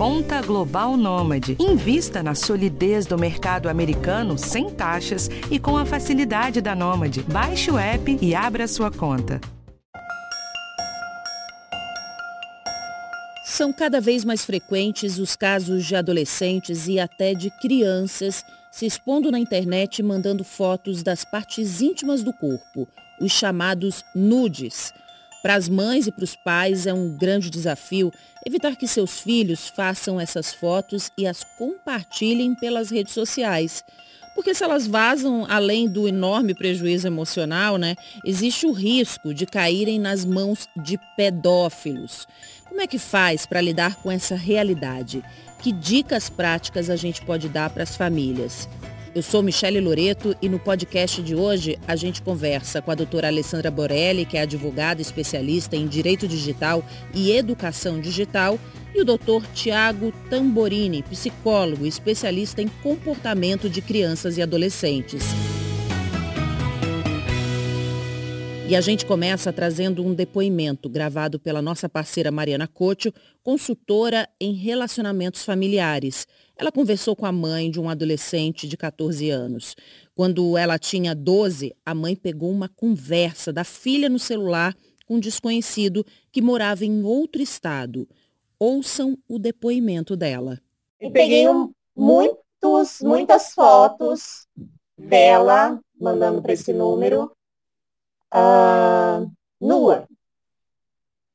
Conta Global Nômade. Invista na solidez do mercado americano sem taxas e com a facilidade da Nômade. Baixe o app e abra sua conta. São cada vez mais frequentes os casos de adolescentes e até de crianças se expondo na internet mandando fotos das partes íntimas do corpo, os chamados nudes. Para as mães e para os pais é um grande desafio evitar que seus filhos façam essas fotos e as compartilhem pelas redes sociais. Porque se elas vazam, além do enorme prejuízo emocional, né, existe o risco de caírem nas mãos de pedófilos. Como é que faz para lidar com essa realidade? Que dicas práticas a gente pode dar para as famílias? Eu sou Michele Loreto e no podcast de hoje a gente conversa com a doutora Alessandra Borelli, que é advogada especialista em Direito Digital e Educação Digital, e o doutor Tiago Tamborini, psicólogo especialista em comportamento de crianças e adolescentes. E a gente começa trazendo um depoimento gravado pela nossa parceira Mariana Cocho, consultora em relacionamentos familiares. Ela conversou com a mãe de um adolescente de 14 anos. Quando ela tinha 12, a mãe pegou uma conversa da filha no celular com um desconhecido que morava em outro estado. Ouçam o depoimento dela. Eu peguei um, muitos, muitas fotos dela mandando para esse número uh, nua.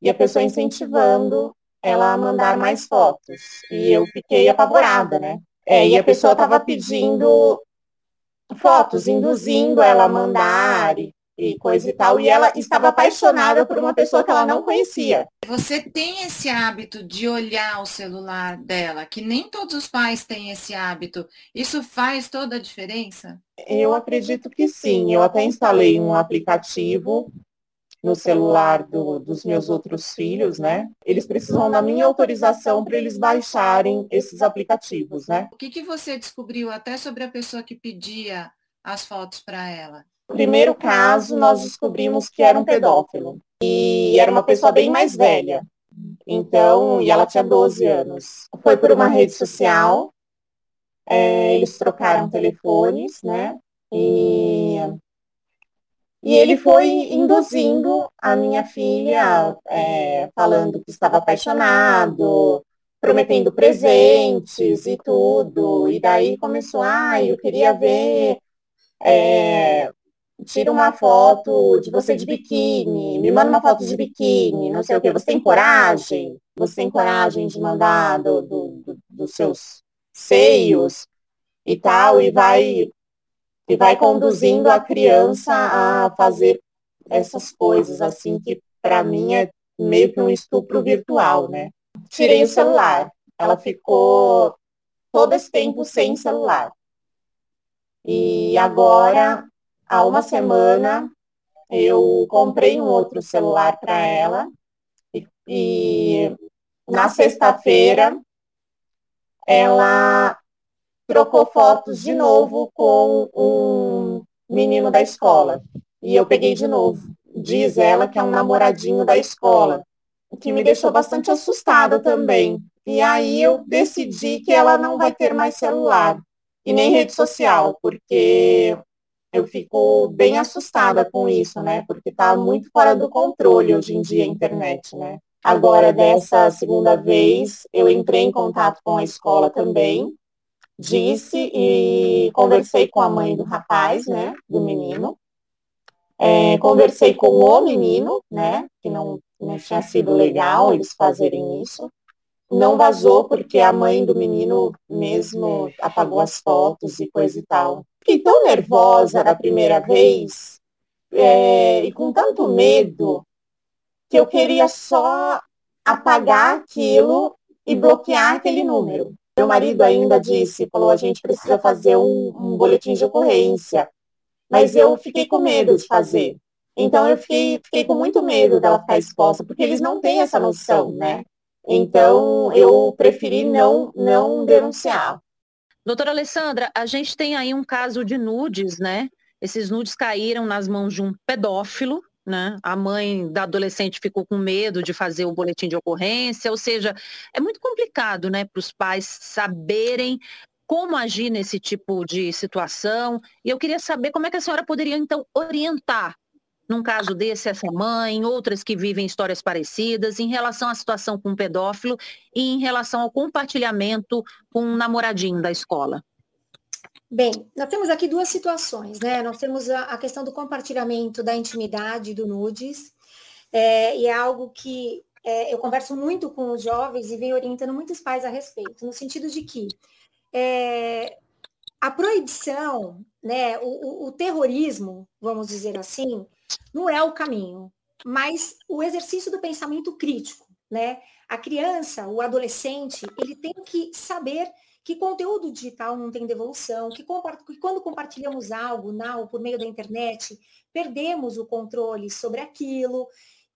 E a pessoa incentivando ela a mandar mais fotos. E eu fiquei apavorada, né? É, e a pessoa estava pedindo fotos, induzindo ela a mandar e e coisa e tal. E ela estava apaixonada por uma pessoa que ela não conhecia. Você tem esse hábito de olhar o celular dela, que nem todos os pais têm esse hábito. Isso faz toda a diferença? Eu acredito que sim. Eu até instalei um aplicativo no celular do, dos meus outros filhos, né? Eles precisam da minha autorização para eles baixarem esses aplicativos, né? O que, que você descobriu até sobre a pessoa que pedia as fotos para ela? Primeiro caso, nós descobrimos que era um pedófilo. E era uma pessoa bem mais velha. Então, e ela tinha 12 anos. Foi por uma rede social, é, eles trocaram telefones, né? E, e ele foi induzindo a minha filha, é, falando que estava apaixonado, prometendo presentes e tudo. E daí começou, ah, eu queria ver é, tira uma foto de você de biquíni, me manda uma foto de biquíni, não sei o que. Você tem coragem? Você tem coragem de mandar do, do, do, dos seus seios e tal, e vai, e vai conduzindo a criança a fazer essas coisas, assim, que para mim é meio que um estupro virtual, né? Tirei o celular. Ela ficou todo esse tempo sem celular. E agora há uma semana eu comprei um outro celular para ela e, e na sexta-feira ela trocou fotos de novo com um menino da escola. E eu peguei de novo. Diz ela que é um namoradinho da escola, o que me deixou bastante assustada também. E aí eu decidi que ela não vai ter mais celular e nem rede social, porque eu fico bem assustada com isso, né? Porque está muito fora do controle hoje em dia a internet, né? Agora, dessa segunda vez, eu entrei em contato com a escola também, disse e conversei com a mãe do rapaz, né? Do menino. É, conversei com o menino, né? Que não, não tinha sido legal eles fazerem isso. Não vazou porque a mãe do menino mesmo apagou as fotos e coisa e tal fiquei tão nervosa da primeira vez é, e com tanto medo que eu queria só apagar aquilo e bloquear aquele número. Meu marido ainda disse, falou, a gente precisa fazer um, um boletim de ocorrência. Mas eu fiquei com medo de fazer. Então eu fiquei, fiquei com muito medo dela ficar exposta, porque eles não têm essa noção, né? Então eu preferi não, não denunciar. Doutora Alessandra, a gente tem aí um caso de nudes, né? Esses nudes caíram nas mãos de um pedófilo, né? A mãe da adolescente ficou com medo de fazer o boletim de ocorrência, ou seja, é muito complicado, né, para os pais saberem como agir nesse tipo de situação. E eu queria saber como é que a senhora poderia, então, orientar, num caso desse, essa mãe, outras que vivem histórias parecidas, em relação à situação com o pedófilo e em relação ao compartilhamento com um namoradinho da escola. Bem, nós temos aqui duas situações, né? Nós temos a, a questão do compartilhamento da intimidade do nudes, é, e é algo que é, eu converso muito com os jovens e venho orientando muitos pais a respeito, no sentido de que é, a proibição, né, o, o, terrorismo, vamos dizer assim, não é o caminho, mas o exercício do pensamento crítico, né? A criança, o adolescente, ele tem que saber que conteúdo digital não tem devolução, que, que quando compartilhamos algo na, por meio da internet, perdemos o controle sobre aquilo,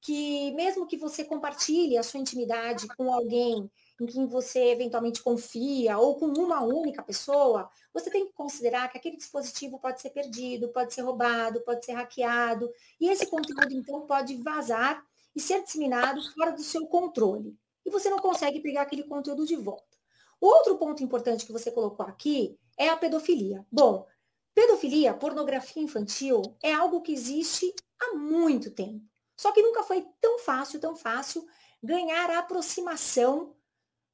que mesmo que você compartilhe a sua intimidade com alguém em quem você eventualmente confia ou com uma única pessoa, você tem que considerar que aquele dispositivo pode ser perdido, pode ser roubado, pode ser hackeado, e esse conteúdo então pode vazar e ser disseminado fora do seu controle. E você não consegue pegar aquele conteúdo de volta. Outro ponto importante que você colocou aqui é a pedofilia. Bom, pedofilia, pornografia infantil, é algo que existe há muito tempo. Só que nunca foi tão fácil, tão fácil ganhar a aproximação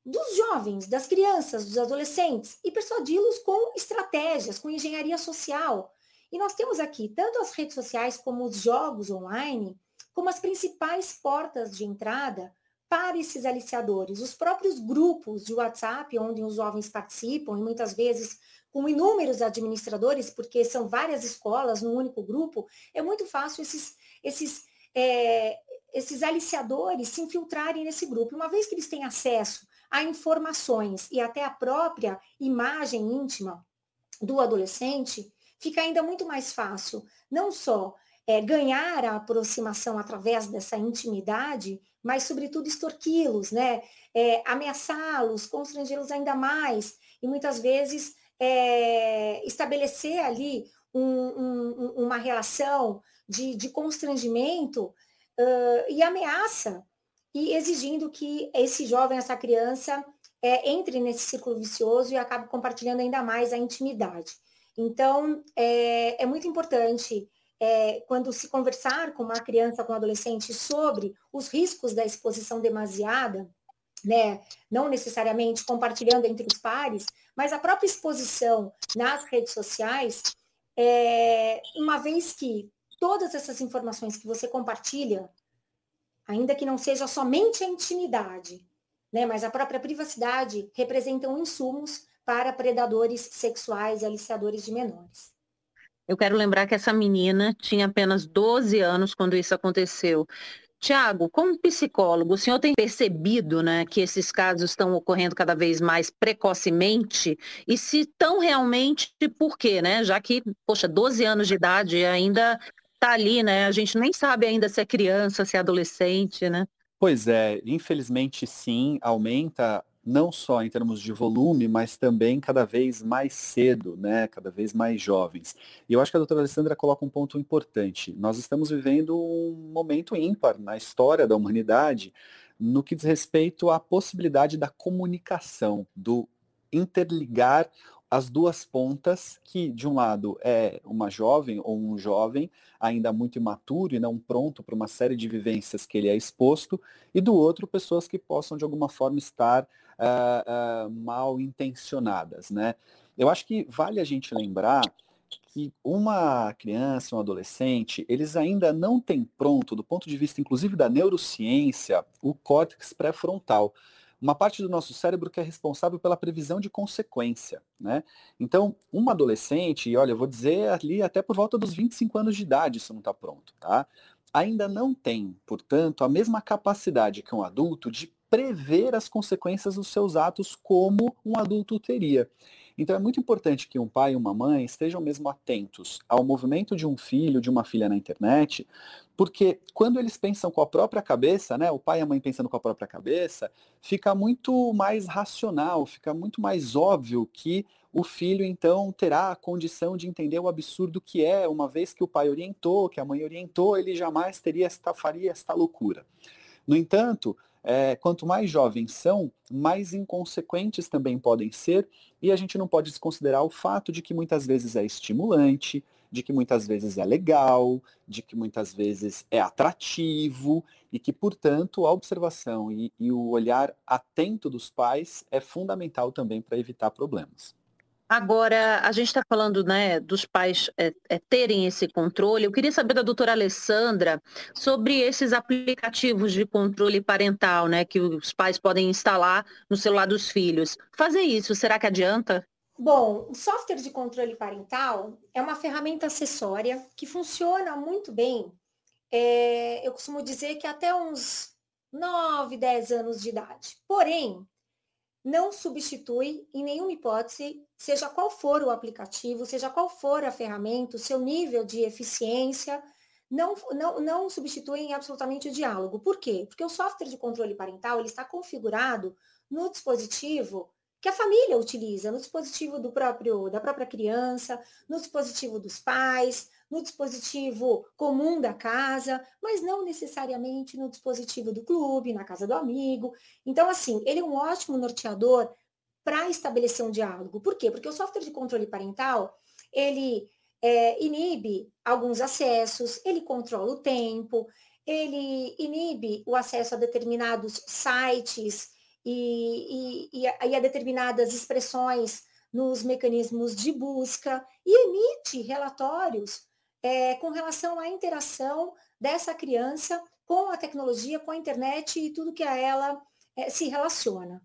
dos jovens, das crianças, dos adolescentes e persuadi-los com estratégias, com engenharia social. E nós temos aqui tanto as redes sociais como os jogos online, como as principais portas de entrada para esses aliciadores. Os próprios grupos de WhatsApp, onde os jovens participam, e muitas vezes com inúmeros administradores, porque são várias escolas num único grupo, é muito fácil esses, esses, é, esses aliciadores se infiltrarem nesse grupo. Uma vez que eles têm acesso a informações e até a própria imagem íntima do adolescente, fica ainda muito mais fácil, não só é, ganhar a aproximação através dessa intimidade, mas, sobretudo, extorquí-los, né? É, ameaçá-los, constrangê-los ainda mais, e muitas vezes é, estabelecer ali um, um, uma relação de, de constrangimento uh, e ameaça, e exigindo que esse jovem, essa criança, é, entre nesse círculo vicioso e acabe compartilhando ainda mais a intimidade. Então, é, é muito importante é, quando se conversar com uma criança, com um adolescente sobre os riscos da exposição demasiada, né, não necessariamente compartilhando entre os pares, mas a própria exposição nas redes sociais, é, uma vez que todas essas informações que você compartilha, ainda que não seja somente a intimidade, né, mas a própria privacidade, representam insumos para predadores sexuais e aliciadores de menores. Eu quero lembrar que essa menina tinha apenas 12 anos quando isso aconteceu. Tiago, como psicólogo, o senhor tem percebido né, que esses casos estão ocorrendo cada vez mais precocemente? E se estão realmente, por quê? Né? Já que, poxa, 12 anos de idade ainda está ali, né? A gente nem sabe ainda se é criança, se é adolescente, né? Pois é, infelizmente sim, aumenta não só em termos de volume, mas também cada vez mais cedo, né? cada vez mais jovens. E eu acho que a doutora Alessandra coloca um ponto importante. Nós estamos vivendo um momento ímpar na história da humanidade no que diz respeito à possibilidade da comunicação, do interligar as duas pontas, que de um lado é uma jovem ou um jovem ainda muito imaturo e não pronto para uma série de vivências que ele é exposto, e do outro pessoas que possam de alguma forma estar uh, uh, mal intencionadas, né? Eu acho que vale a gente lembrar que uma criança, um adolescente, eles ainda não têm pronto, do ponto de vista inclusive da neurociência, o córtex pré-frontal uma parte do nosso cérebro que é responsável pela previsão de consequência, né? Então, uma adolescente, e olha, eu vou dizer ali até por volta dos 25 anos de idade isso não está pronto, tá? Ainda não tem, portanto, a mesma capacidade que um adulto de prever as consequências dos seus atos como um adulto teria. Então é muito importante que um pai e uma mãe estejam mesmo atentos ao movimento de um filho, de uma filha na internet, porque quando eles pensam com a própria cabeça, né, o pai e a mãe pensando com a própria cabeça, fica muito mais racional, fica muito mais óbvio que o filho então terá a condição de entender o absurdo que é, uma vez que o pai orientou, que a mãe orientou, ele jamais teria esta faria esta loucura. No entanto, é, quanto mais jovens são, mais inconsequentes também podem ser, e a gente não pode desconsiderar o fato de que muitas vezes é estimulante, de que muitas vezes é legal, de que muitas vezes é atrativo, e que, portanto, a observação e, e o olhar atento dos pais é fundamental também para evitar problemas. Agora, a gente está falando né, dos pais é, é, terem esse controle. Eu queria saber da doutora Alessandra sobre esses aplicativos de controle parental né, que os pais podem instalar no celular dos filhos. Fazer isso, será que adianta? Bom, o software de controle parental é uma ferramenta acessória que funciona muito bem. É, eu costumo dizer que até uns 9, 10 anos de idade. Porém, não substitui em nenhuma hipótese, seja qual for o aplicativo, seja qual for a ferramenta, o seu nível de eficiência, não, não, não substituem absolutamente o diálogo. Por quê? Porque o software de controle parental ele está configurado no dispositivo que a família utiliza, no dispositivo do próprio, da própria criança, no dispositivo dos pais, no dispositivo comum da casa, mas não necessariamente no dispositivo do clube, na casa do amigo. Então, assim, ele é um ótimo norteador para estabelecer um diálogo. Por quê? Porque o software de controle parental, ele é, inibe alguns acessos, ele controla o tempo, ele inibe o acesso a determinados sites e, e, e, a, e a determinadas expressões nos mecanismos de busca e emite relatórios é, com relação à interação dessa criança com a tecnologia, com a internet e tudo que a ela é, se relaciona.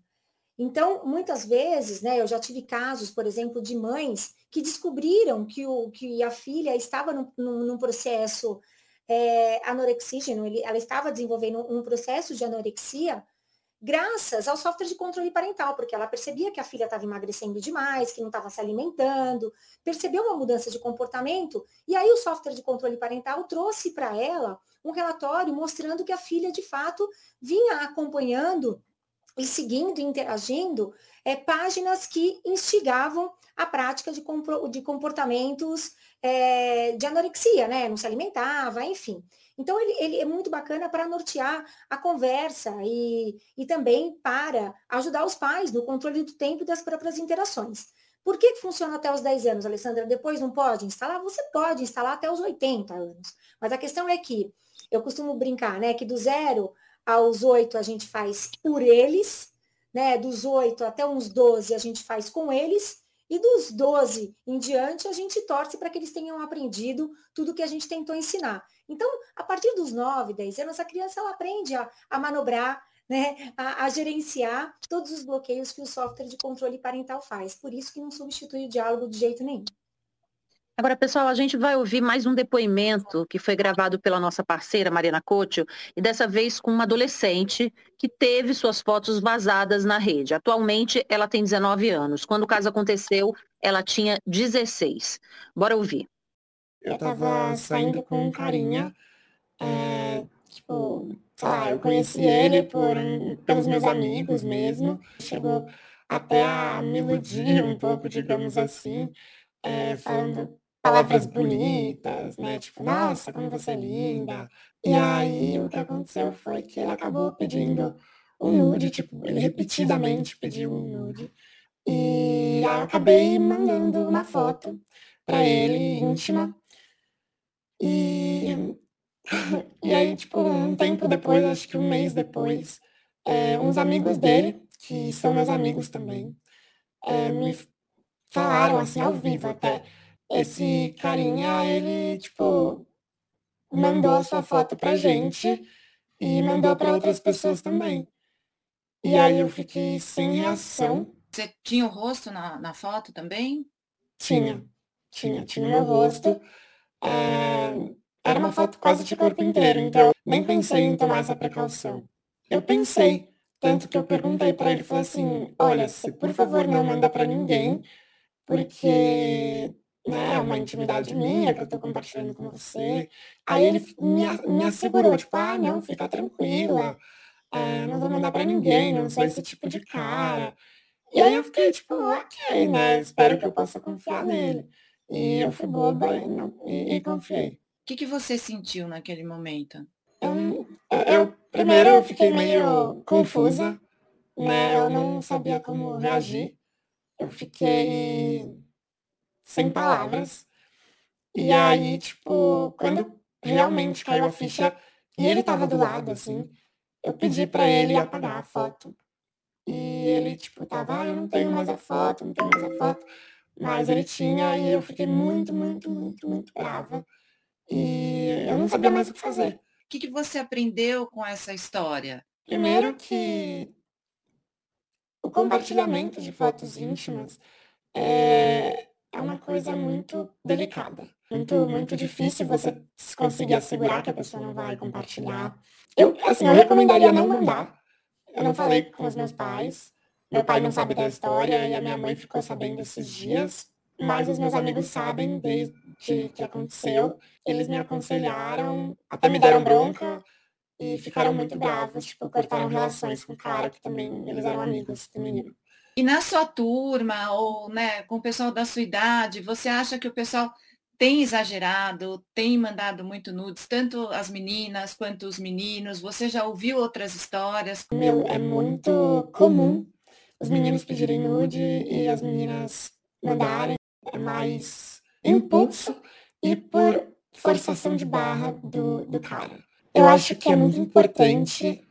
Então, muitas vezes, né, eu já tive casos, por exemplo, de mães que descobriram que, o, que a filha estava num, num processo é, anorexígeno, ele, ela estava desenvolvendo um processo de anorexia graças ao software de controle parental, porque ela percebia que a filha estava emagrecendo demais, que não estava se alimentando, percebeu uma mudança de comportamento, e aí o software de controle parental trouxe para ela um relatório mostrando que a filha, de fato, vinha acompanhando e seguindo e interagindo é, páginas que instigavam a prática de, de comportamentos é, de anorexia, né? Não se alimentava, enfim. Então, ele, ele é muito bacana para nortear a conversa e, e também para ajudar os pais no controle do tempo e das próprias interações. Por que, funciona até os 10 anos, Alessandra? Depois não pode instalar? Você pode instalar até os 80 anos. Mas a questão é que, eu costumo brincar, né? Que do zero aos 8 a gente faz por eles, né? Dos 8 até uns 12 a gente faz com eles, e dos 12 em diante, a gente torce para que eles tenham aprendido tudo que a gente tentou ensinar. Então, a partir dos 9, 10 anos, a criança ela aprende a, a manobrar, né, a, a, gerenciar todos os bloqueios que o software de controle parental faz. Por isso que não substitui o diálogo de jeito nenhum. Agora, pessoal, a gente vai ouvir mais um depoimento que foi gravado pela nossa parceira, Mariana Couto, e dessa vez com uma adolescente que teve suas fotos vazadas na rede. Atualmente, ela tem 19 anos. Quando o caso aconteceu, ela tinha 16. Bora ouvir. Eu tava saindo com um carinha, é, tipo, sei lá, eu conheci ele por, pelos meus amigos mesmo. Chegou até a me iludir um pouco, digamos assim, é, falando palavras bonitas, né? Tipo, nossa, como você é linda. E aí o que aconteceu foi que ele acabou pedindo um nude, tipo, ele repetidamente pediu um nude. E eu acabei mandando uma foto para ele, íntima. E, e aí, tipo, um tempo depois, acho que um mês depois, é, uns amigos dele, que são meus amigos também, é, me falaram assim ao vivo até esse carinha, ele, tipo, mandou a sua foto pra gente e mandou para outras pessoas também. E aí eu fiquei sem reação. Você tinha o rosto na, na foto também? Tinha, tinha, tinha o meu rosto. É, era uma foto quase de corpo inteiro, então nem pensei em tomar essa precaução. Eu pensei, tanto que eu perguntei para ele, falei assim, olha, se por favor não manda para ninguém, porque né, é uma intimidade minha que eu tô compartilhando com você. Aí ele me, me assegurou, tipo, ah, não, fica tranquila, é, não vou mandar para ninguém, não sou esse tipo de cara. E aí eu fiquei, tipo, ok, né, espero que eu possa confiar nele. E eu fui boba e, não, e, e confiei. O que, que você sentiu naquele momento? Eu, eu, primeiro eu fiquei meio confusa, né? Eu não sabia como reagir. Eu fiquei sem palavras. E aí, tipo, quando realmente caiu a ficha e ele tava do lado, assim, eu pedi para ele apagar a foto. E ele, tipo, tava, ah, eu não tenho mais a foto, não tenho mais a foto. Mas ele tinha e eu fiquei muito, muito, muito, muito brava. E eu não sabia mais o que fazer. O que, que você aprendeu com essa história? Primeiro que o compartilhamento de fotos íntimas é, é uma coisa muito delicada. Muito, muito difícil você conseguir assegurar que a pessoa não vai compartilhar. Eu, assim, eu recomendaria não mandar. Eu não falei com os meus pais. Meu pai não sabe da história e a minha mãe ficou sabendo esses dias. Mas os meus amigos sabem desde que aconteceu. Eles me aconselharam, até me deram bronca e ficaram muito bravos, tipo, cortaram relações com o cara que também eles eram amigos do menino. E na sua turma, ou né, com o pessoal da sua idade, você acha que o pessoal tem exagerado, tem mandado muito nudes, tanto as meninas quanto os meninos? Você já ouviu outras histórias? Meu, é muito comum os meninos pedirem nude e as meninas mandarem. É mais impulso e por forçação de barra do, do cara. Eu acho que é muito importante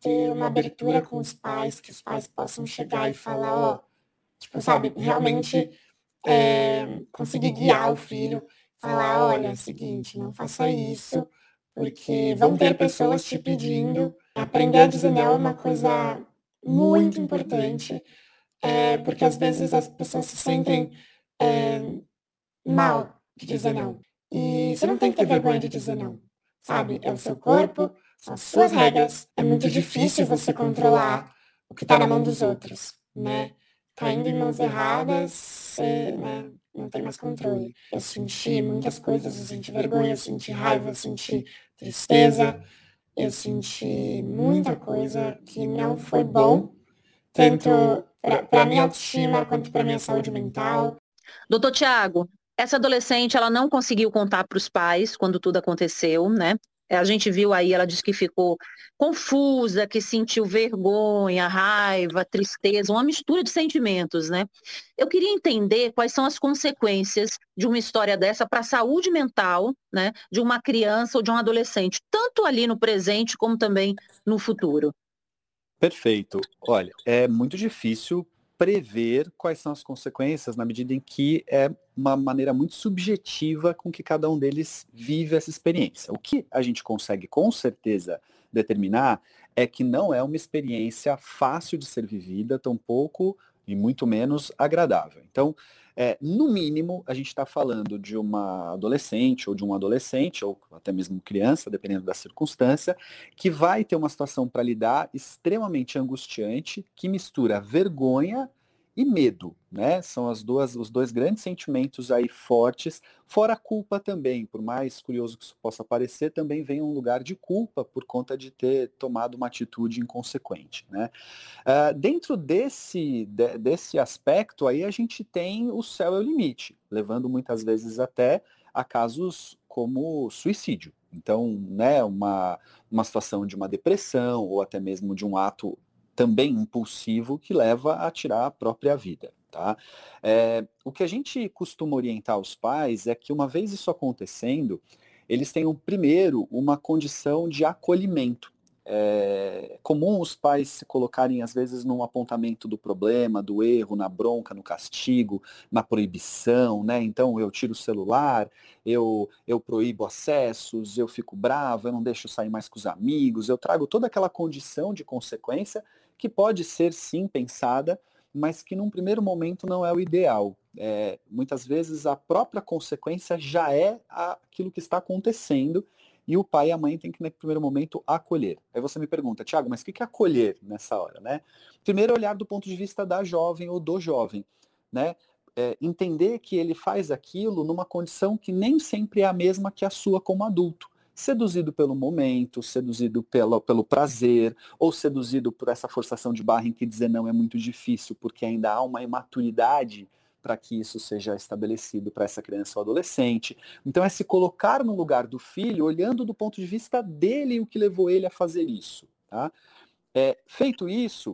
ter uma abertura com os pais, que os pais possam chegar e falar, ó, tipo, sabe, realmente é, conseguir guiar o filho, falar, olha, é o seguinte, não faça isso, porque vão ter pessoas te pedindo. Aprender a dizer não é uma coisa muito importante, é, porque às vezes as pessoas se sentem é, mal de dizer não. E você não tem que ter vergonha de dizer não, sabe? É o seu corpo, são as suas regras. É muito difícil você controlar o que está na mão dos outros, né? Caindo tá em mãos erradas, você né, não tem mais controle. Eu senti muitas coisas, eu senti vergonha, eu senti raiva, eu senti tristeza, eu senti muita coisa que não foi bom, tanto para minha autoestima quanto para minha saúde mental. Doutor Tiago, essa adolescente ela não conseguiu contar para os pais quando tudo aconteceu, né? A gente viu aí, ela disse que ficou confusa, que sentiu vergonha, raiva, tristeza, uma mistura de sentimentos, né? Eu queria entender quais são as consequências de uma história dessa para a saúde mental, né, de uma criança ou de um adolescente, tanto ali no presente como também no futuro. Perfeito. Olha, é muito difícil prever quais são as consequências na medida em que é uma maneira muito subjetiva com que cada um deles vive essa experiência. O que a gente consegue com certeza determinar é que não é uma experiência fácil de ser vivida, tampouco e muito menos agradável. Então, é, no mínimo, a gente está falando de uma adolescente ou de um adolescente, ou até mesmo criança, dependendo da circunstância, que vai ter uma situação para lidar extremamente angustiante, que mistura vergonha e medo, né? São as duas, os dois grandes sentimentos aí fortes, fora a culpa também, por mais curioso que isso possa parecer, também vem um lugar de culpa por conta de ter tomado uma atitude inconsequente, né? Uh, dentro desse, de, desse aspecto aí, a gente tem o céu é o limite, levando muitas vezes até a casos como suicídio. Então, né, uma, uma situação de uma depressão ou até mesmo de um ato também impulsivo que leva a tirar a própria vida. Tá? É, o que a gente costuma orientar os pais é que uma vez isso acontecendo, eles tenham primeiro uma condição de acolhimento é comum os pais se colocarem, às vezes, num apontamento do problema, do erro, na bronca, no castigo, na proibição, né? Então, eu tiro o celular, eu, eu proíbo acessos, eu fico bravo, eu não deixo sair mais com os amigos, eu trago toda aquela condição de consequência que pode ser, sim, pensada, mas que num primeiro momento não é o ideal. É, muitas vezes a própria consequência já é aquilo que está acontecendo e o pai e a mãe têm que, no primeiro momento, acolher. Aí você me pergunta, Tiago, mas o que é acolher nessa hora, né? Primeiro, olhar do ponto de vista da jovem ou do jovem, né? é, entender que ele faz aquilo numa condição que nem sempre é a mesma que a sua como adulto. Seduzido pelo momento, seduzido pelo, pelo prazer, ou seduzido por essa forçação de barra em que dizer não é muito difícil, porque ainda há uma imaturidade para que isso seja estabelecido para essa criança ou adolescente. Então é se colocar no lugar do filho, olhando do ponto de vista dele o que levou ele a fazer isso. Tá? É, feito isso,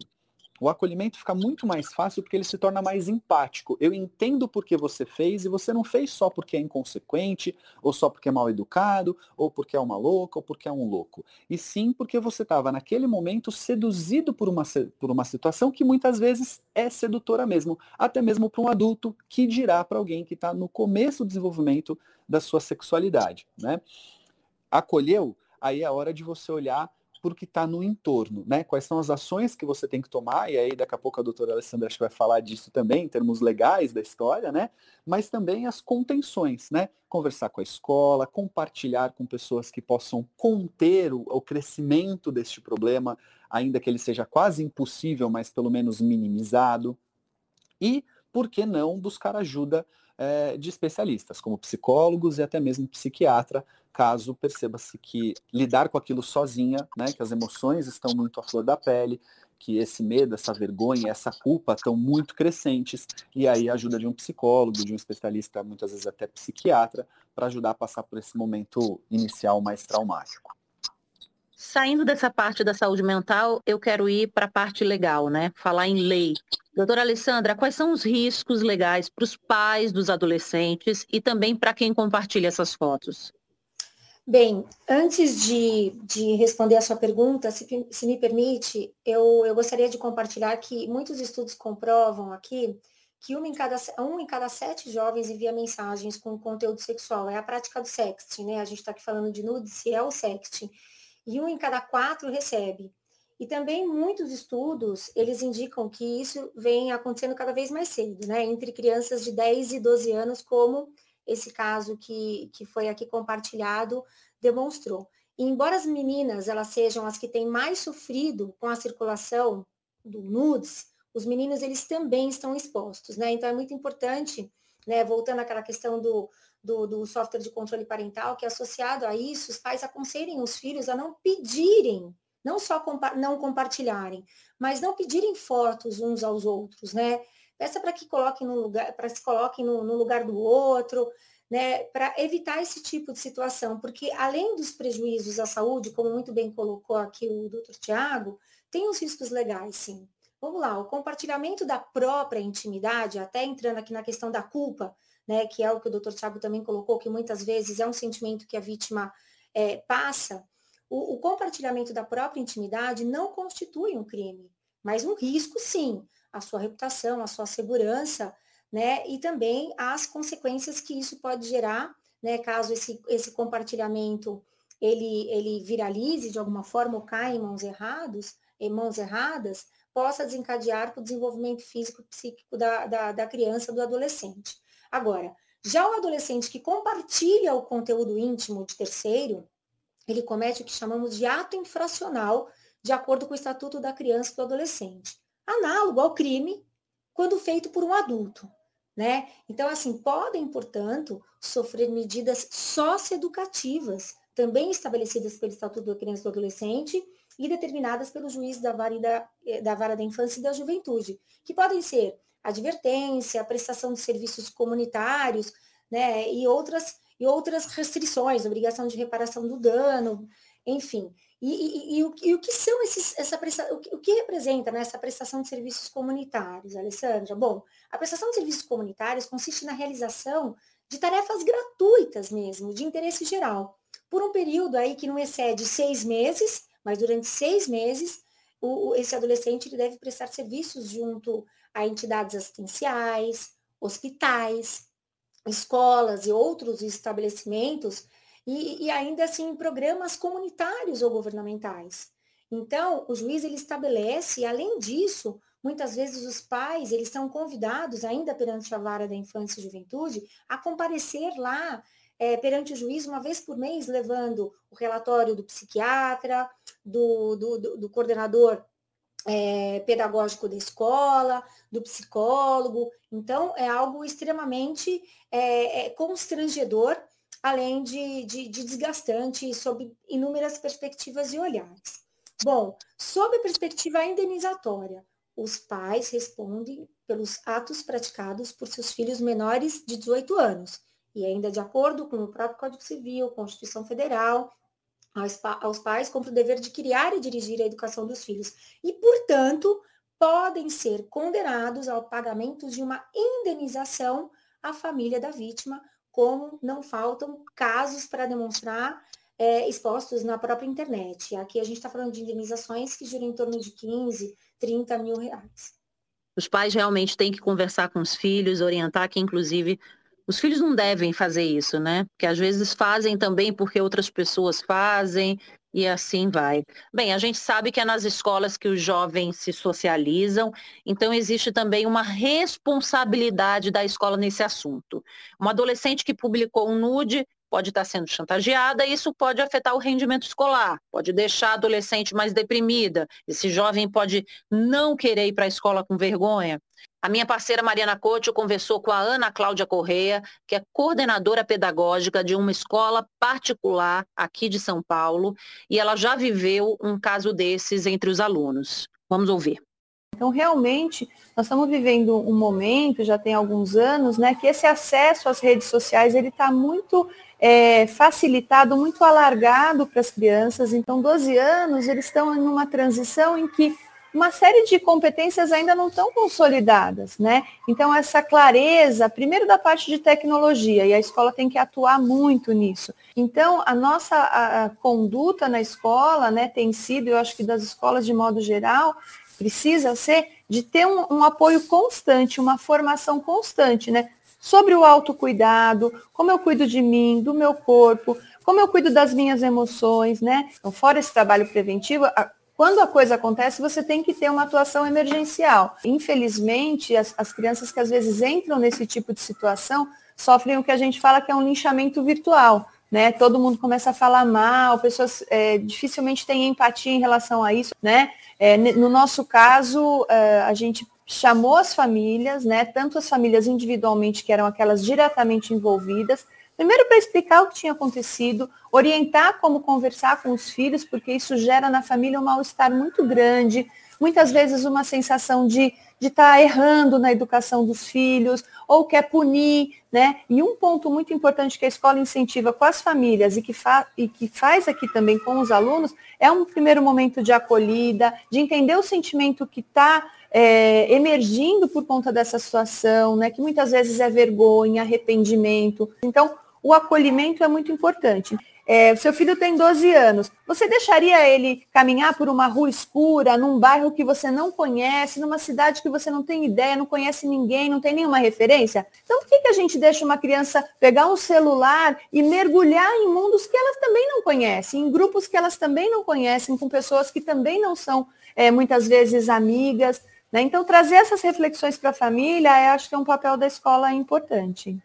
o acolhimento fica muito mais fácil porque ele se torna mais empático. Eu entendo por que você fez e você não fez só porque é inconsequente, ou só porque é mal educado, ou porque é uma louca, ou porque é um louco. E sim porque você estava naquele momento seduzido por uma, por uma situação que muitas vezes é sedutora mesmo, até mesmo para um adulto que dirá para alguém que está no começo do desenvolvimento da sua sexualidade. Né? Acolheu? Aí é hora de você olhar porque está no entorno, né? Quais são as ações que você tem que tomar, e aí daqui a pouco a doutora Alessandra acho que vai falar disso também, em termos legais da história, né? Mas também as contenções, né? Conversar com a escola, compartilhar com pessoas que possam conter o, o crescimento deste problema, ainda que ele seja quase impossível, mas pelo menos minimizado. E, por que não, buscar ajuda é, de especialistas, como psicólogos e até mesmo psiquiatra, caso perceba-se que lidar com aquilo sozinha, né, que as emoções estão muito à flor da pele, que esse medo, essa vergonha, essa culpa estão muito crescentes, e aí a ajuda de um psicólogo, de um especialista, muitas vezes até psiquiatra, para ajudar a passar por esse momento inicial mais traumático. Saindo dessa parte da saúde mental, eu quero ir para a parte legal, né? Falar em lei. Doutora Alessandra, quais são os riscos legais para os pais dos adolescentes e também para quem compartilha essas fotos? Bem, antes de, de responder a sua pergunta, se, se me permite, eu, eu gostaria de compartilhar que muitos estudos comprovam aqui que um em, cada, um em cada sete jovens envia mensagens com conteúdo sexual. É a prática do sexting, né? A gente está aqui falando de nude, se é o sexting. E um em cada quatro recebe. E também muitos estudos, eles indicam que isso vem acontecendo cada vez mais cedo, né? Entre crianças de 10 e 12 anos, como esse caso que, que foi aqui compartilhado demonstrou. E embora as meninas elas sejam as que têm mais sofrido com a circulação do nudes, os meninos eles também estão expostos, né? Então é muito importante, né? Voltando àquela questão do, do, do software de controle parental, que é associado a isso, os pais aconselhem os filhos a não pedirem não só compa não compartilharem, mas não pedirem fotos uns aos outros, né? Peça para que coloquem no lugar, para se coloquem no, no lugar do outro, né? Para evitar esse tipo de situação, porque além dos prejuízos à saúde, como muito bem colocou aqui o doutor Tiago, tem os riscos legais, sim. Vamos lá, o compartilhamento da própria intimidade, até entrando aqui na questão da culpa, né, que é o que o doutor Tiago também colocou, que muitas vezes é um sentimento que a vítima é, passa, o, o compartilhamento da própria intimidade não constitui um crime, mas um risco, sim, à sua reputação, à sua segurança, né? E também as consequências que isso pode gerar, né? Caso esse, esse compartilhamento ele, ele viralize de alguma forma ou caia em mãos errados, em mãos erradas, possa desencadear para o desenvolvimento físico e psíquico da, da, da criança, do adolescente. Agora, já o adolescente que compartilha o conteúdo íntimo de terceiro, ele comete o que chamamos de ato infracional, de acordo com o Estatuto da Criança e do Adolescente. Análogo ao crime quando feito por um adulto. Né? Então, assim, podem, portanto, sofrer medidas socioeducativas, também estabelecidas pelo Estatuto da Criança e do Adolescente e determinadas pelo juiz da vara da, eh, da, vara da Infância e da Juventude, que podem ser advertência, prestação de serviços comunitários, né, e outras e outras restrições, obrigação de reparação do dano, enfim. E, e, e, o, e o, que são esses, essa prestação, o que, o que representa né, essa prestação de serviços comunitários, Alessandra? Bom, a prestação de serviços comunitários consiste na realização de tarefas gratuitas mesmo, de interesse geral, por um período aí que não excede seis meses, mas durante seis meses, o, esse adolescente ele deve prestar serviços junto a entidades assistenciais, hospitais, escolas e outros estabelecimentos, e, e ainda assim programas comunitários ou governamentais. Então, o juiz ele estabelece, além disso, muitas vezes os pais, eles são convidados, ainda perante a vara da infância e juventude, a comparecer lá é, perante o juiz uma vez por mês, levando o relatório do psiquiatra, do, do, do, do coordenador é, pedagógico da escola, do psicólogo. Então, é algo extremamente é constrangedor, além de, de, de desgastante, sob inúmeras perspectivas e olhares. Bom, sob a perspectiva indenizatória, os pais respondem pelos atos praticados por seus filhos menores de 18 anos, e ainda de acordo com o próprio Código Civil, Constituição Federal, aos, aos pais cumpre o dever de criar e dirigir a educação dos filhos e, portanto, podem ser condenados ao pagamento de uma indenização à família da vítima, como não faltam casos para demonstrar é, expostos na própria internet. Aqui a gente está falando de indenizações que giram em torno de 15, 30 mil reais. Os pais realmente têm que conversar com os filhos, orientar que, inclusive, os filhos não devem fazer isso, né? Porque às vezes fazem também porque outras pessoas fazem e assim vai. Bem, a gente sabe que é nas escolas que os jovens se socializam, então existe também uma responsabilidade da escola nesse assunto. Um adolescente que publicou um nude pode estar sendo chantageada e isso pode afetar o rendimento escolar, pode deixar a adolescente mais deprimida, esse jovem pode não querer ir para a escola com vergonha. A minha parceira Mariana Couto conversou com a Ana Cláudia Correia, que é coordenadora pedagógica de uma escola particular aqui de São Paulo, e ela já viveu um caso desses entre os alunos. Vamos ouvir. Então, realmente, nós estamos vivendo um momento, já tem alguns anos, né, que esse acesso às redes sociais ele está muito é, facilitado, muito alargado para as crianças. Então, 12 anos, eles estão em uma transição em que uma série de competências ainda não estão consolidadas, né? Então, essa clareza, primeiro da parte de tecnologia, e a escola tem que atuar muito nisso. Então, a nossa a, a conduta na escola, né, tem sido, eu acho que das escolas de modo geral, precisa ser de ter um, um apoio constante, uma formação constante, né? Sobre o autocuidado, como eu cuido de mim, do meu corpo, como eu cuido das minhas emoções, né? Então, fora esse trabalho preventivo, a, quando a coisa acontece, você tem que ter uma atuação emergencial. Infelizmente, as, as, crianças que às vezes entram nesse tipo de situação sofrem o que a gente fala que é um linchamento virtual. Né? Todo mundo começa a falar mal, pessoas é, dificilmente têm empatia em relação a isso. Né? É, no nosso caso, é, a gente chamou as famílias, né? tanto as famílias individualmente, que eram aquelas diretamente envolvidas, Primeiro, para explicar o que tinha acontecido, orientar como conversar com os filhos, porque isso gera na família um mal-estar muito grande, muitas vezes uma sensação de estar tá errando na educação dos filhos, ou quer punir, né? E um ponto muito importante que a escola incentiva com as famílias e que, e que faz aqui também com os alunos é um primeiro momento de acolhida, de entender o sentimento que está é, emergindo por conta dessa situação, né? Que muitas vezes é vergonha, arrependimento. Então, o acolhimento é muito importante. É, seu filho tem 12 anos. Você deixaria ele caminhar por uma rua escura, num bairro que você não conhece, numa cidade que você não tem ideia, não conhece ninguém, não tem nenhuma referência? Então, por que, que a gente deixa uma criança pegar um celular e mergulhar em mundos que elas também não conhecem, em grupos que elas também não conhecem, com pessoas que também não são, é, muitas vezes, amigas? Né? Então, trazer essas reflexões para a família, eu acho que é um papel da escola importante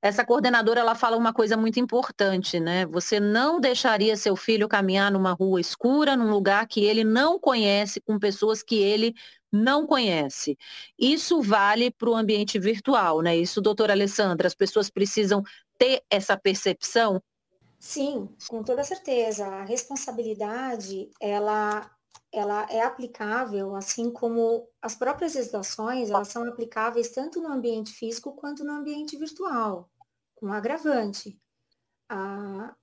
essa coordenadora ela fala uma coisa muito importante, né? Você não deixaria seu filho caminhar numa rua escura, num lugar que ele não conhece, com pessoas que ele não conhece. Isso vale para o ambiente virtual, né? Isso, doutora Alessandra, as pessoas precisam ter essa percepção? Sim, com toda certeza. A responsabilidade, ela ela é aplicável, assim como as próprias legislações, elas são aplicáveis tanto no ambiente físico quanto no ambiente virtual, com agravante. Ah,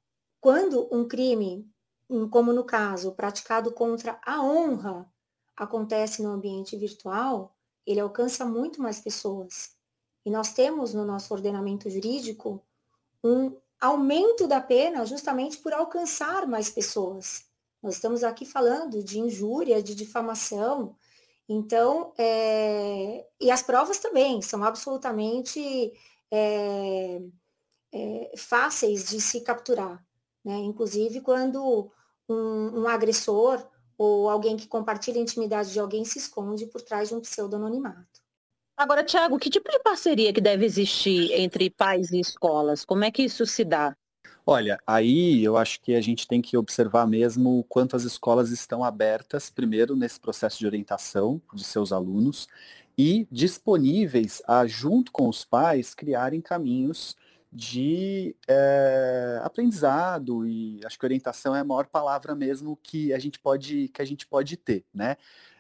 quando um crime, como no caso, praticado contra a honra, acontece no ambiente virtual, ele alcança muito mais pessoas. E nós temos no nosso ordenamento jurídico um aumento da pena justamente por alcançar mais pessoas. Nós estamos aqui falando de injúria, de difamação. Então, é, e as provas também são absolutamente é, é, fáceis de se capturar. Né? Inclusive, quando um, um agressor ou alguém que compartilha a intimidade de alguém se esconde por trás de um pseudononimato. Agora, Tiago, que tipo de parceria que deve existir entre pais e escolas? Como é que isso se dá? Olha, aí eu acho que a gente tem que observar mesmo o quanto as escolas estão abertas, primeiro, nesse processo de orientação de seus alunos e disponíveis a, junto com os pais, criarem caminhos de é, aprendizado e acho que orientação é a maior palavra mesmo que a gente pode que a gente pode ter, né?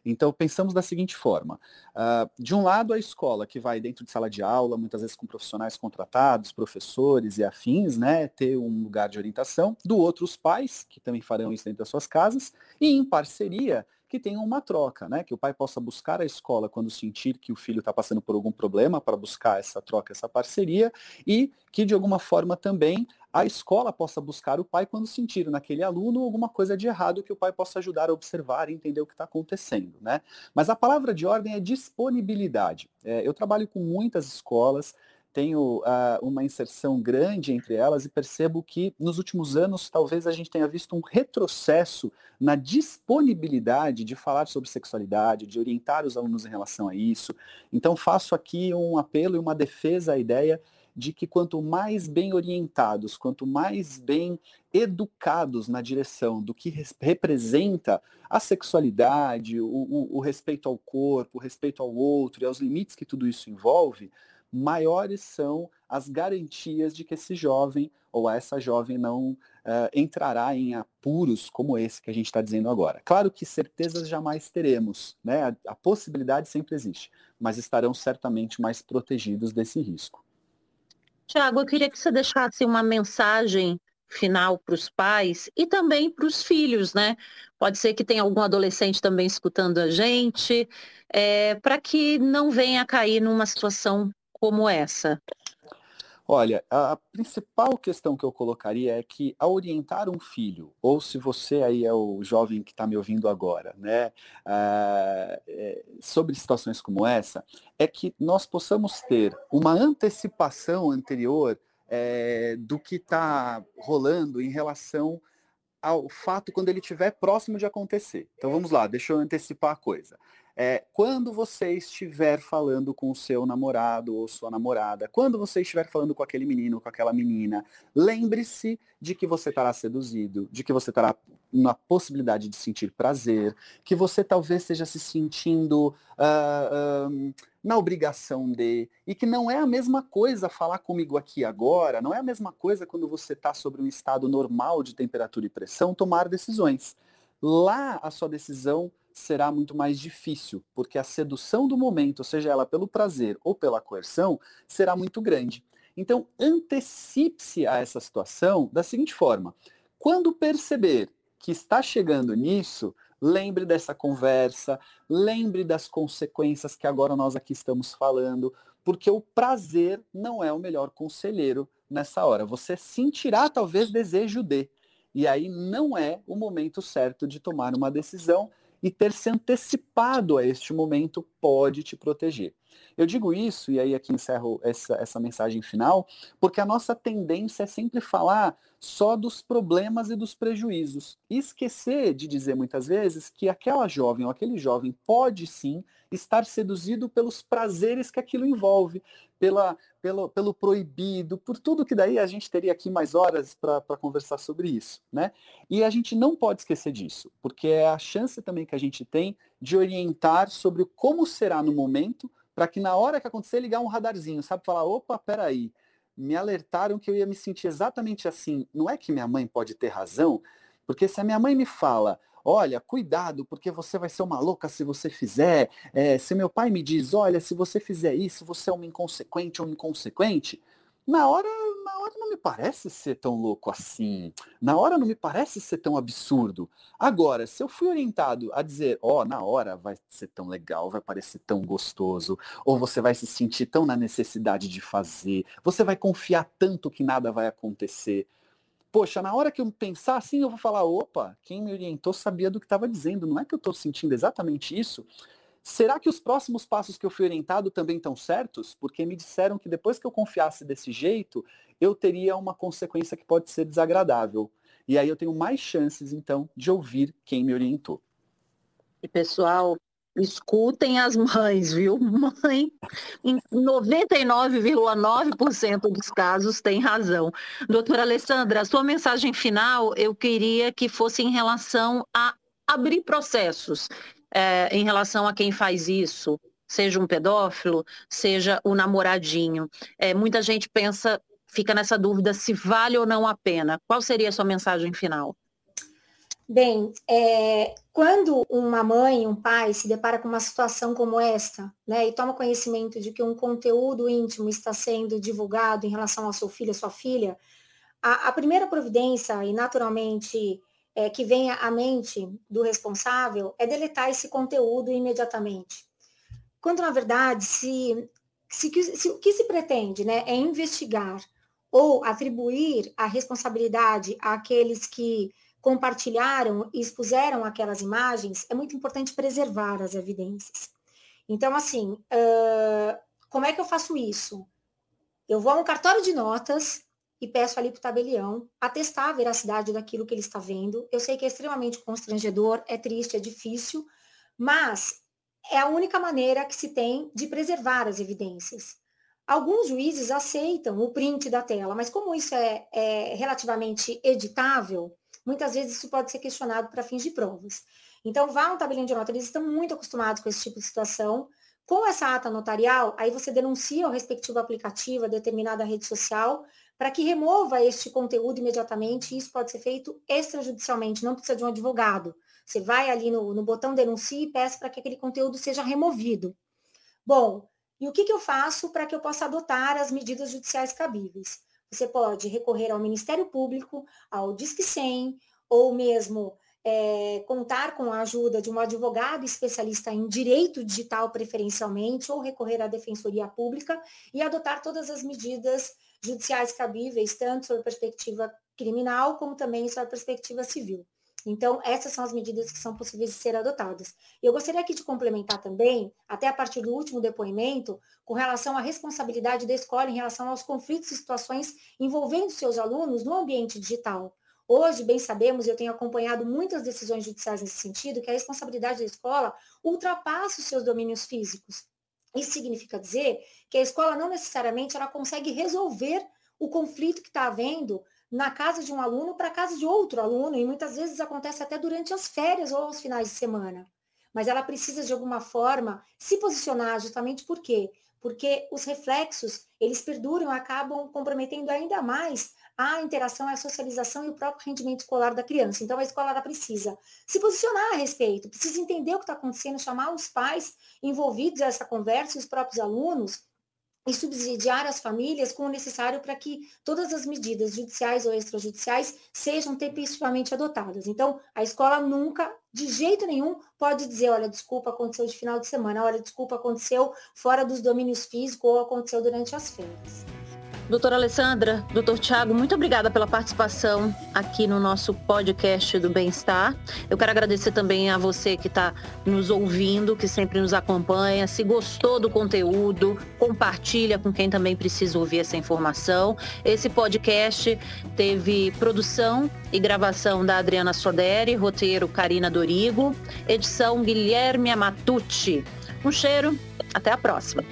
Então pensamos da seguinte forma: uh, de um lado a escola que vai dentro de sala de aula, muitas vezes com profissionais contratados, professores e afins, né, ter um lugar de orientação. Do outro os pais que também farão isso dentro das suas casas e em parceria que tenham uma troca, né? Que o pai possa buscar a escola quando sentir que o filho está passando por algum problema para buscar essa troca, essa parceria, e que de alguma forma também a escola possa buscar o pai quando sentir naquele aluno alguma coisa de errado que o pai possa ajudar a observar e entender o que está acontecendo, né? Mas a palavra de ordem é disponibilidade. É, eu trabalho com muitas escolas, tenho uh, uma inserção grande entre elas e percebo que nos últimos anos talvez a gente tenha visto um retrocesso na disponibilidade de falar sobre sexualidade, de orientar os alunos em relação a isso. Então faço aqui um apelo e uma defesa à ideia de que quanto mais bem orientados, quanto mais bem educados na direção do que representa a sexualidade, o, o, o respeito ao corpo, o respeito ao outro e aos limites que tudo isso envolve, maiores são as garantias de que esse jovem ou essa jovem não uh, entrará em apuros como esse que a gente está dizendo agora. Claro que certezas jamais teremos, né? A, a possibilidade sempre existe, mas estarão certamente mais protegidos desse risco. Tiago, eu queria que você deixasse uma mensagem final para os pais e também para os filhos, né? Pode ser que tenha algum adolescente também escutando a gente, é, para que não venha cair numa situação como essa? Olha, a principal questão que eu colocaria é que ao orientar um filho, ou se você aí é o jovem que está me ouvindo agora, né, uh, sobre situações como essa, é que nós possamos ter uma antecipação anterior é, do que está rolando em relação ao fato quando ele estiver próximo de acontecer. Então vamos lá, deixa eu antecipar a coisa. É, quando você estiver falando com o seu namorado ou sua namorada, quando você estiver falando com aquele menino, com aquela menina, lembre-se de que você estará seduzido, de que você estará na possibilidade de sentir prazer, que você talvez esteja se sentindo uh, uh, na obrigação de, e que não é a mesma coisa falar comigo aqui agora, não é a mesma coisa quando você está sobre um estado normal de temperatura e pressão, tomar decisões. Lá a sua decisão será muito mais difícil, porque a sedução do momento, seja ela pelo prazer ou pela coerção, será muito grande. Então, antecipe-se a essa situação da seguinte forma: quando perceber que está chegando nisso, lembre dessa conversa, lembre das consequências que agora nós aqui estamos falando, porque o prazer não é o melhor conselheiro nessa hora. Você sentirá talvez desejo de, e aí não é o momento certo de tomar uma decisão e ter se antecipado a este momento pode te proteger. Eu digo isso, e aí aqui encerro essa, essa mensagem final, porque a nossa tendência é sempre falar só dos problemas e dos prejuízos. E esquecer de dizer muitas vezes que aquela jovem ou aquele jovem pode sim estar seduzido pelos prazeres que aquilo envolve, pela, pelo, pelo proibido, por tudo que daí a gente teria aqui mais horas para conversar sobre isso. Né? E a gente não pode esquecer disso, porque é a chance também que a gente tem de orientar sobre como será no momento, para que na hora que acontecer ligar um radarzinho, sabe? Falar, opa, peraí, me alertaram que eu ia me sentir exatamente assim. Não é que minha mãe pode ter razão, porque se a minha mãe me fala, olha, cuidado, porque você vai ser uma louca se você fizer. É, se meu pai me diz, olha, se você fizer isso, você é uma inconsequente ou um inconsequente. Na hora, na hora não me parece ser tão louco assim. Na hora não me parece ser tão absurdo. Agora, se eu fui orientado a dizer, ó, oh, na hora vai ser tão legal, vai parecer tão gostoso, ou você vai se sentir tão na necessidade de fazer, você vai confiar tanto que nada vai acontecer poxa, na hora que eu pensar assim, eu vou falar, opa, quem me orientou sabia do que estava dizendo, não é que eu estou sentindo exatamente isso? Será que os próximos passos que eu fui orientado também estão certos? Porque me disseram que depois que eu confiasse desse jeito, eu teria uma consequência que pode ser desagradável. E aí eu tenho mais chances, então, de ouvir quem me orientou. E pessoal, Escutem as mães, viu? Mãe, em 99,9% dos casos tem razão. Doutora Alessandra, a sua mensagem final eu queria que fosse em relação a abrir processos é, em relação a quem faz isso, seja um pedófilo, seja o namoradinho. É, muita gente pensa, fica nessa dúvida se vale ou não a pena. Qual seria a sua mensagem final? Bem, é, quando uma mãe, um pai se depara com uma situação como esta, né, e toma conhecimento de que um conteúdo íntimo está sendo divulgado em relação ao seu filho, à sua filha, a, a primeira providência, e naturalmente é, que vem à mente do responsável, é deletar esse conteúdo imediatamente. Quando, na verdade, se, se, se o que se pretende né, é investigar ou atribuir a responsabilidade àqueles que compartilharam e expuseram aquelas imagens, é muito importante preservar as evidências. Então, assim, uh, como é que eu faço isso? Eu vou a um cartório de notas e peço ali para o tabelião atestar a veracidade daquilo que ele está vendo. Eu sei que é extremamente constrangedor, é triste, é difícil, mas é a única maneira que se tem de preservar as evidências. Alguns juízes aceitam o print da tela, mas como isso é, é relativamente editável, muitas vezes isso pode ser questionado para fins de provas. Então, vá um tabelinho de nota, eles estão muito acostumados com esse tipo de situação. Com essa ata notarial, aí você denuncia o respectivo aplicativo, a determinada rede social, para que remova este conteúdo imediatamente. Isso pode ser feito extrajudicialmente, não precisa de um advogado. Você vai ali no, no botão denuncie e peça para que aquele conteúdo seja removido. Bom, e o que, que eu faço para que eu possa adotar as medidas judiciais cabíveis? Você pode recorrer ao Ministério Público, ao Disque 100, ou mesmo é, contar com a ajuda de um advogado especialista em direito digital preferencialmente, ou recorrer à Defensoria Pública e adotar todas as medidas judiciais cabíveis, tanto sob perspectiva criminal, como também sob perspectiva civil. Então, essas são as medidas que são possíveis de ser adotadas. Eu gostaria aqui de complementar também, até a partir do último depoimento, com relação à responsabilidade da escola em relação aos conflitos e situações envolvendo seus alunos no ambiente digital. Hoje, bem sabemos, eu tenho acompanhado muitas decisões judiciais nesse sentido, que a responsabilidade da escola ultrapassa os seus domínios físicos. Isso significa dizer que a escola não necessariamente ela consegue resolver o conflito que está havendo na casa de um aluno para a casa de outro aluno, e muitas vezes acontece até durante as férias ou aos finais de semana. Mas ela precisa, de alguma forma, se posicionar justamente por quê? Porque os reflexos, eles perduram acabam comprometendo ainda mais a interação, a socialização e o próprio rendimento escolar da criança. Então, a escola ela precisa se posicionar a respeito, precisa entender o que está acontecendo, chamar os pais envolvidos a essa conversa e os próprios alunos e subsidiar as famílias com o necessário para que todas as medidas judiciais ou extrajudiciais sejam tempestivamente adotadas. Então, a escola nunca, de jeito nenhum, pode dizer, olha, desculpa, aconteceu de final de semana, olha, desculpa, aconteceu fora dos domínios físicos ou aconteceu durante as férias. Doutora Alessandra, doutor Tiago, muito obrigada pela participação aqui no nosso podcast do Bem-Estar. Eu quero agradecer também a você que está nos ouvindo, que sempre nos acompanha. Se gostou do conteúdo, compartilha com quem também precisa ouvir essa informação. Esse podcast teve produção e gravação da Adriana Soderi, roteiro Karina Dorigo, edição Guilherme Amatucci. Um cheiro, até a próxima.